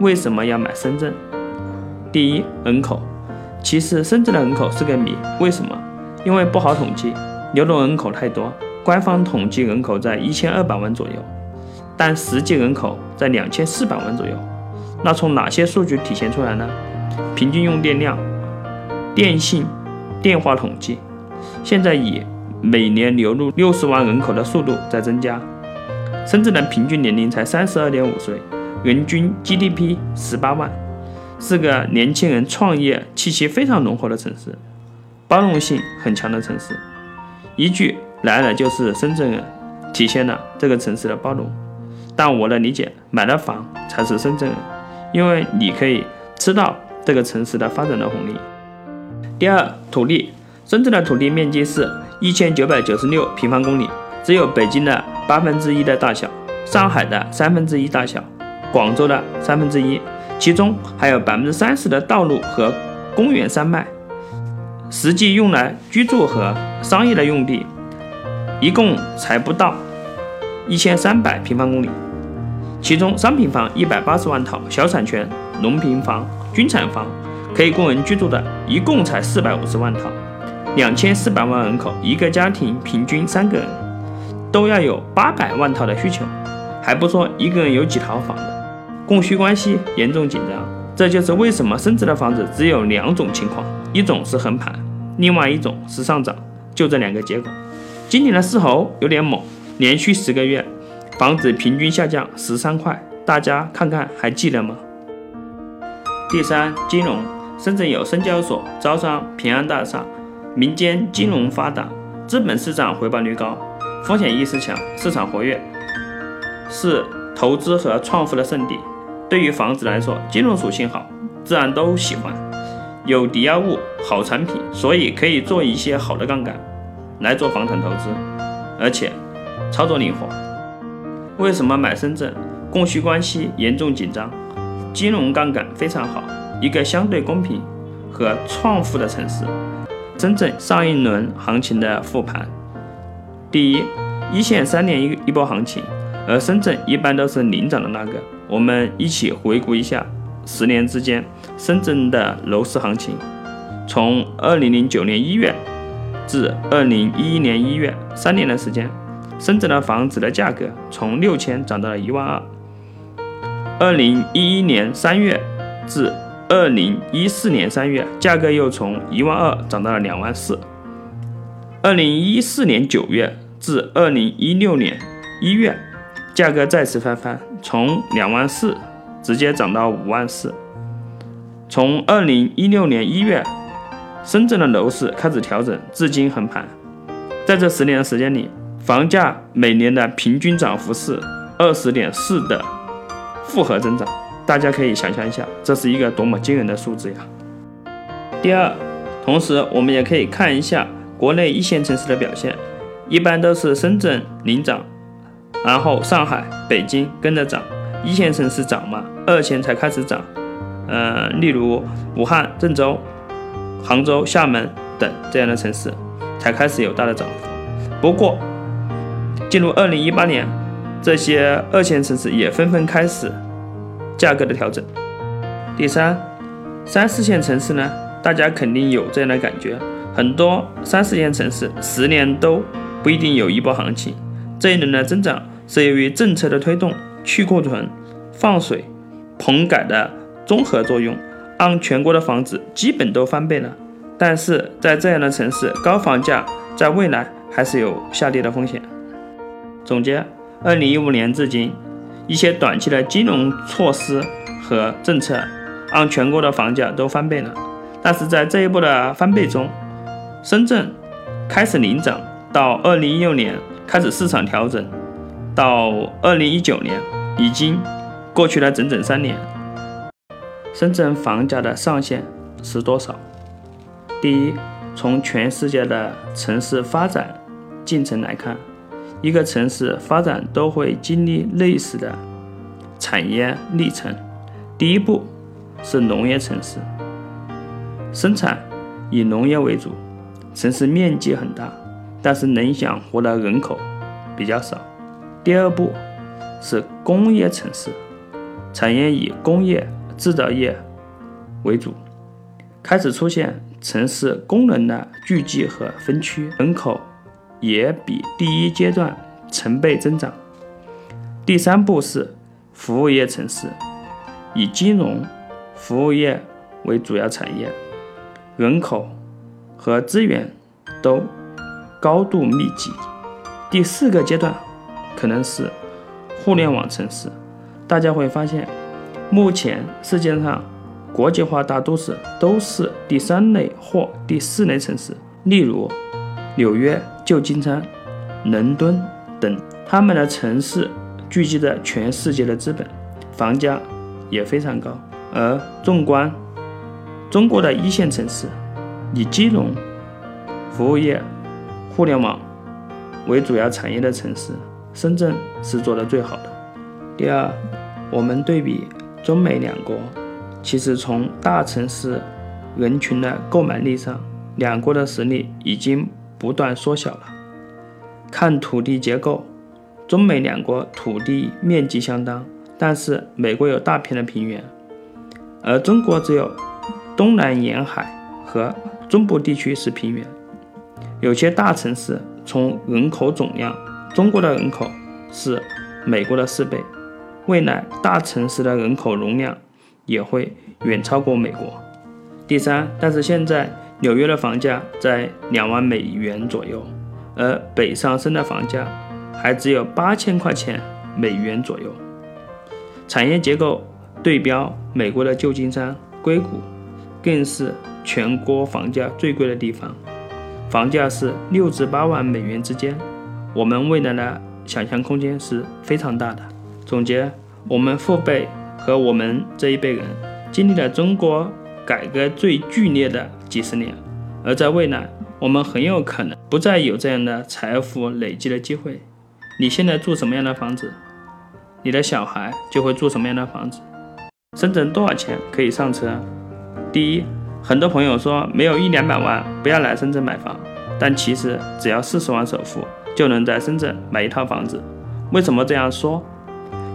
为什么要买深圳？第一，人口。其实深圳的人口是个谜，为什么？因为不好统计，流动人口太多。官方统计人口在一千二百万左右，但实际人口在两千四百万左右。那从哪些数据体现出来呢？平均用电量、电信、电话统计，现在以每年流入六十万人口的速度在增加。深圳的平均年龄才三十二点五岁，人均 GDP 十八万。是个年轻人创业气息非常浓厚的城市，包容性很强的城市。一句来了就是深圳人，体现了这个城市的包容。但我的理解，买了房才是深圳人，因为你可以吃到这个城市的发展的红利。第二，土地，深圳的土地面积是一千九百九十六平方公里，只有北京的八分之一的大小，上海的三分之一大小，广州的三分之一。其中还有百分之三十的道路和公园山脉，实际用来居住和商业的用地，一共才不到一千三百平方公里。其中商品房一百八十万套，小产权、农平房、军产房可以供人居住的，一共才四百五十万套。两千四百万人口，一个家庭平均三个人，都要有八百万套的需求，还不说一个人有几套房的。供需关系严重紧张，这就是为什么升值的房子只有两种情况：一种是横盘，另外一种是上涨，就这两个结果。今年的狮猴有点猛，连续十个月房子平均下降十三块，大家看看还记得吗？第三，金融，深圳有深交所、招商、平安大厦，民间金融发达，资本市场回报率高，风险意识强，市场活跃，是投资和创富的圣地。对于房子来说，金融属性好，自然都喜欢。有抵押物、好产品，所以可以做一些好的杠杆来做房产投资，而且操作灵活。为什么买深圳？供需关系严重紧张，金融杠杆非常好，一个相对公平和创富的城市。深圳上一轮行情的复盘：第一，一线三年一一波行情，而深圳一般都是领涨的那个。我们一起回顾一下十年之间深圳的楼市行情，从二零零九年一月至二零一一年一月，三年的时间，深圳的房子的价格从六千涨到了一万二。二零一一年三月至二零一四年三月，价格又从一万二涨到了两万四。二零一四年九月至二零一六年一月。价格再次翻番，从两万四直接涨到五万四。从二零一六年一月，深圳的楼市开始调整，至今横盘。在这十年的时间里，房价每年的平均涨幅是二十点四的复合增长。大家可以想象一下，这是一个多么惊人的数字呀！第二，同时我们也可以看一下国内一线城市的表现，一般都是深圳领涨。然后上海、北京跟着涨，一线城市涨嘛，二线才开始涨。呃，例如武汉、郑州、杭州、厦门等这样的城市才开始有大的涨幅。不过，进入二零一八年，这些二线城市也纷纷开始价格的调整。第三，三四线城市呢，大家肯定有这样的感觉，很多三四线城市十年都不一定有一波行情，这一轮的增长。是由于政策的推动、去库存、放水、棚改的综合作用，让全国的房子基本都翻倍了。但是在这样的城市，高房价在未来还是有下跌的风险。总结：二零一五年至今，一些短期的金融措施和政策让全国的房价都翻倍了。但是在这一波的翻倍中，深圳开始领涨，到二零一六年开始市场调整。到二零一九年，已经过去了整整三年。深圳房价的上限是多少？第一，从全世界的城市发展进程来看，一个城市发展都会经历类似的产业历程。第一步是农业城市，生产以农业为主，城市面积很大，但是能养活的人口比较少。第二步是工业城市，产业以工业、制造业为主，开始出现城市功能的聚集和分区，人口也比第一阶段成倍增长。第三步是服务业城市，以金融、服务业为主要产业，人口和资源都高度密集。第四个阶段可能是互联网城市。大家会发现，目前世界上国际化大都市都是第三类或第四类城市，例如纽约、旧金山、伦敦等。他们的城市聚集着全世界的资本，房价也非常高。而纵观中国的一线城市，以金融、服务业、互联网为主要产业的城市，深圳是做得最好的。第二，我们对比中美两国，其实从大城市人群的购买力上，两国的实力已经不断缩小了。看土地结构，中美两国土地面积相当，但是美国有大片的平原，而中国只有东南沿海和中部地区是平原。有些大城市从人口总量，中国的人口是美国的四倍。未来大城市的人口容量也会远超过美国。第三，但是现在纽约的房价在两万美元左右，而北上深的房价还只有八千块钱美元左右。产业结构对标美国的旧金山、硅谷，更是全国房价最贵的地方，房价是六至八万美元之间。我们未来的想象空间是非常大的。总结：我们父辈和我们这一辈人经历了中国改革最剧烈的几十年，而在未来，我们很有可能不再有这样的财富累积的机会。你现在住什么样的房子，你的小孩就会住什么样的房子。深圳多少钱可以上车？第一，很多朋友说没有一两百万不要来深圳买房，但其实只要四十万首付就能在深圳买一套房子。为什么这样说？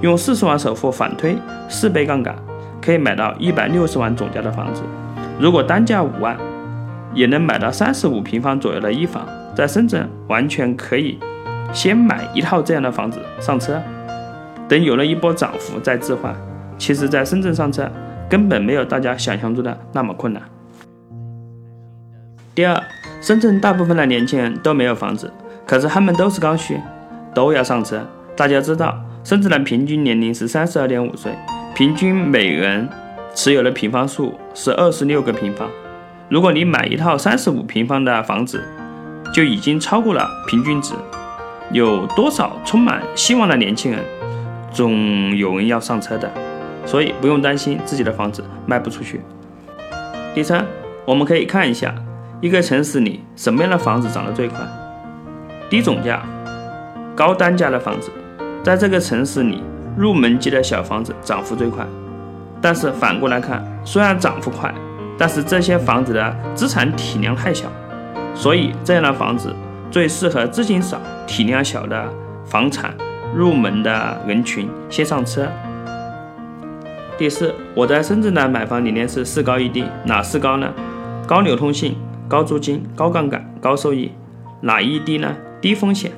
用四十万首付反推四倍杠杆，可以买到一百六十万总价的房子。如果单价五万，也能买到三十五平方左右的一房。在深圳完全可以先买一套这样的房子上车，等有了一波涨幅再置换。其实，在深圳上车根本没有大家想象中的那么困难。第二，深圳大部分的年轻人都没有房子，可是他们都是刚需，都要上车。大家知道。深圳的平均年龄是三十二点五岁，平均每人持有的平方数是二十六个平方。如果你买一套三十五平方的房子，就已经超过了平均值。有多少充满希望的年轻人，总有人要上车的，所以不用担心自己的房子卖不出去。第三，我们可以看一下一个城市里什么样的房子涨得最快，低总价、高单价的房子。在这个城市里，入门级的小房子涨幅最快。但是反过来看，虽然涨幅快，但是这些房子的资产体量太小，所以这样的房子最适合资金少、体量小的房产入门的人群先上车。第四，我在深圳的买房理念是四高一低，哪四高呢？高流通性、高租金、高杠杆、高收益。哪一低呢？低风险。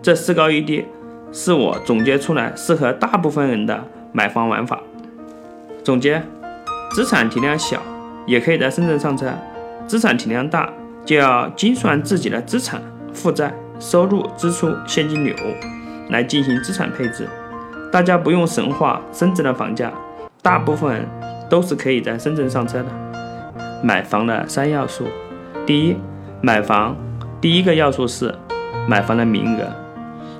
这四高一低。是我总结出来适合大部分人的买房玩法。总结：资产体量小也可以在深圳上车，资产体量大就要精算自己的资产负债、收入、支出、现金流来进行资产配置。大家不用神话深圳的房价，大部分人都是可以在深圳上车的。买房的三要素：第一，买房第一个要素是买房的名额。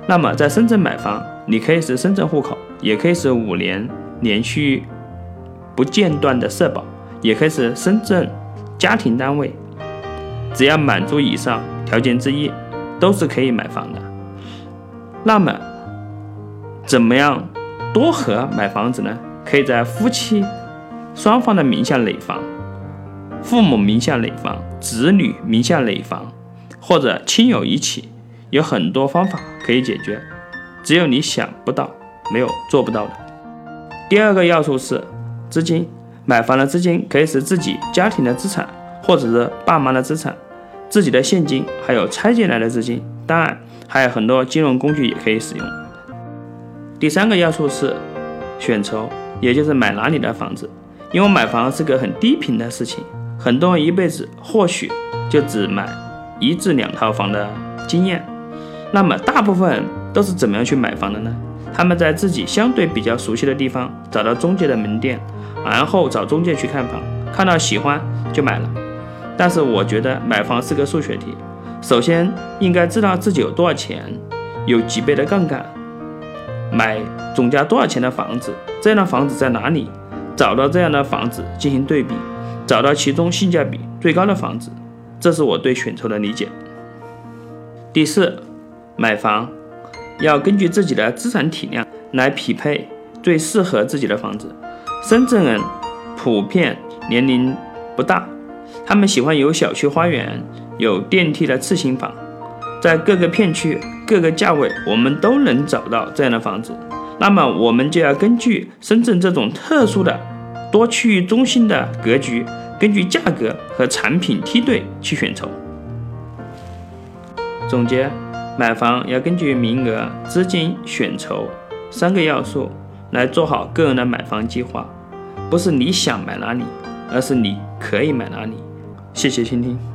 那么，在深圳买房，你可以是深圳户口，也可以是五年连续不间断的社保，也可以是深圳家庭单位，只要满足以上条件之一，都是可以买房的。那么，怎么样多核买房子呢？可以在夫妻双方的名下垒房，父母名下垒房，子女名下垒房，或者亲友一起。有很多方法可以解决，只有你想不到，没有做不到的。第二个要素是资金，买房的资金可以是自己家庭的资产，或者是爸妈的资产，自己的现金，还有拆借来的资金，当然还有很多金融工具也可以使用。第三个要素是选筹，也就是买哪里的房子，因为买房是个很低频的事情，很多人一辈子或许就只买一至两套房的经验。那么大部分人都是怎么样去买房的呢？他们在自己相对比较熟悉的地方找到中介的门店，然后找中介去看房，看到喜欢就买了。但是我觉得买房是个数学题，首先应该知道自己有多少钱，有几倍的杠杆，买总价多少钱的房子，这样的房子在哪里？找到这样的房子进行对比，找到其中性价比最高的房子，这是我对选筹的理解。第四。买房要根据自己的资产体量来匹配最适合自己的房子。深圳人普遍年龄不大，他们喜欢有小区花园、有电梯的次新房，在各个片区、各个价位，我们都能找到这样的房子。那么，我们就要根据深圳这种特殊的多区域中心的格局，根据价格和产品梯队去选筹。总结。买房要根据名额、资金、选筹三个要素来做好个人的买房计划，不是你想买哪里，而是你可以买哪里。谢谢倾听。